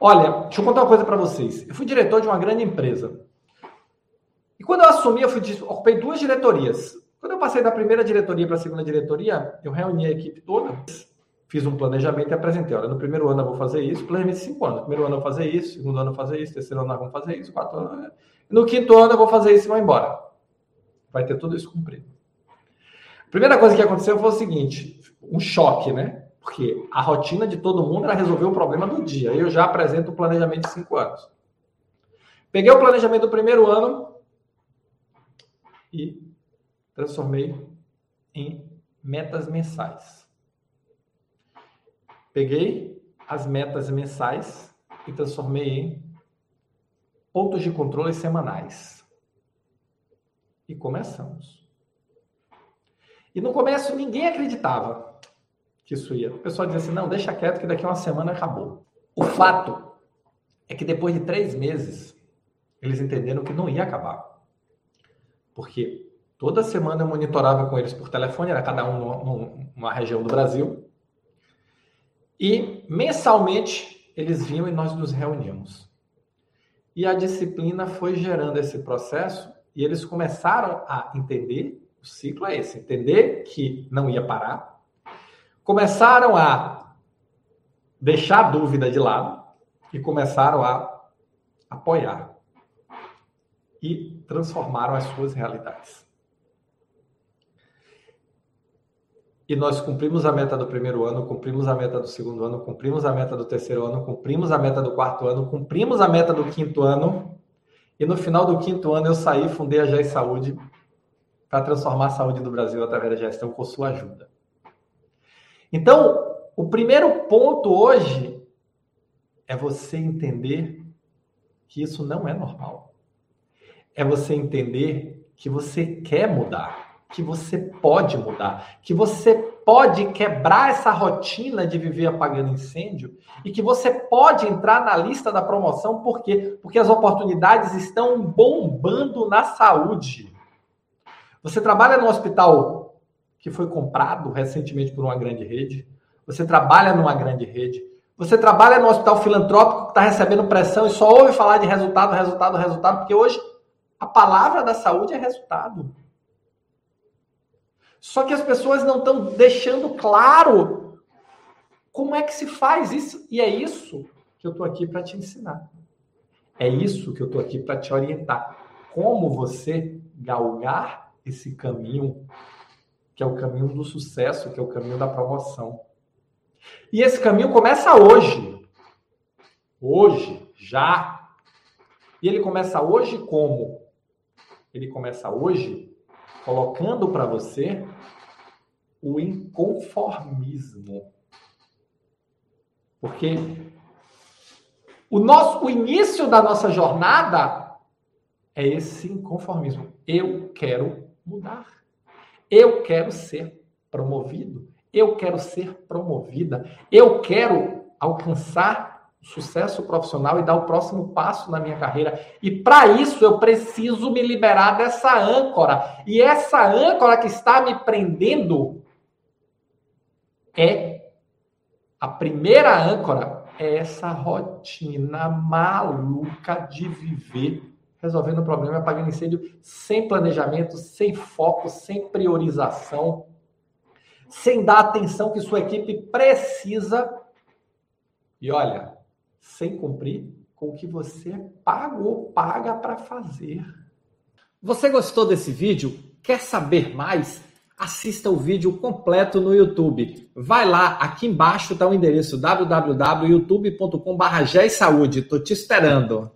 Olha, deixa eu contar uma coisa para vocês. Eu fui diretor de uma grande empresa. E quando eu assumi, eu fui, ocupei duas diretorias. Quando eu passei da primeira diretoria para a segunda diretoria, eu reuni a equipe toda, fiz um planejamento e apresentei. Olha, no primeiro ano eu vou fazer isso, planejamento de cinco anos. No primeiro ano eu vou fazer isso, segundo ano eu vou fazer isso, terceiro ano eu vou fazer isso, quarto ano. No quinto ano eu vou fazer isso e vou embora. Vai ter tudo isso cumprido. A primeira coisa que aconteceu foi o seguinte: um choque, né? Porque a rotina de todo mundo era resolver o problema do dia. Eu já apresento o planejamento de cinco anos. Peguei o planejamento do primeiro ano e transformei em metas mensais. Peguei as metas mensais e transformei em pontos de controle semanais. E começamos. E no começo ninguém acreditava que isso ia. O pessoal dizia assim: não, deixa quieto que daqui a uma semana acabou. O fato é que depois de três meses, eles entenderam que não ia acabar. Porque toda semana eu monitorava com eles por telefone, era cada um numa região do Brasil. E mensalmente eles vinham e nós nos reuníamos. E a disciplina foi gerando esse processo e eles começaram a entender, o ciclo é esse, entender que não ia parar, começaram a deixar a dúvida de lado e começaram a apoiar e transformaram as suas realidades. E nós cumprimos a meta do primeiro ano, cumprimos a meta do segundo ano, cumprimos a meta do terceiro ano, cumprimos a meta do quarto ano, cumprimos a meta do quinto ano. E no final do quinto ano eu saí, fundei a GES Saúde para transformar a saúde do Brasil através da gestão com sua ajuda. Então, o primeiro ponto hoje é você entender que isso não é normal. É você entender que você quer mudar, que você pode mudar, que você pode quebrar essa rotina de viver apagando incêndio e que você pode entrar na lista da promoção, por quê? Porque as oportunidades estão bombando na saúde. Você trabalha no hospital que foi comprado recentemente por uma grande rede. Você trabalha numa grande rede. Você trabalha no hospital filantrópico que está recebendo pressão e só ouve falar de resultado, resultado, resultado, porque hoje a palavra da saúde é resultado. Só que as pessoas não estão deixando claro como é que se faz isso. E é isso que eu estou aqui para te ensinar. É isso que eu estou aqui para te orientar. Como você galgar esse caminho que é o caminho do sucesso, que é o caminho da promoção. E esse caminho começa hoje. Hoje, já. E ele começa hoje como? Ele começa hoje colocando para você o inconformismo. Porque o nosso o início da nossa jornada é esse inconformismo. Eu quero mudar. Eu quero ser promovido. Eu quero ser promovida. Eu quero alcançar sucesso profissional e dar o próximo passo na minha carreira. E para isso eu preciso me liberar dessa âncora. E essa âncora que está me prendendo é a primeira âncora é essa rotina maluca de viver resolvendo o problema, apagando incêndio sem planejamento, sem foco, sem priorização, sem dar atenção que sua equipe precisa. E olha, sem cumprir com o que você pagou, paga para fazer. Você gostou desse vídeo? Quer saber mais? Assista o vídeo completo no YouTube. Vai lá, aqui embaixo está o endereço www.youtube.com.br. Estou te esperando.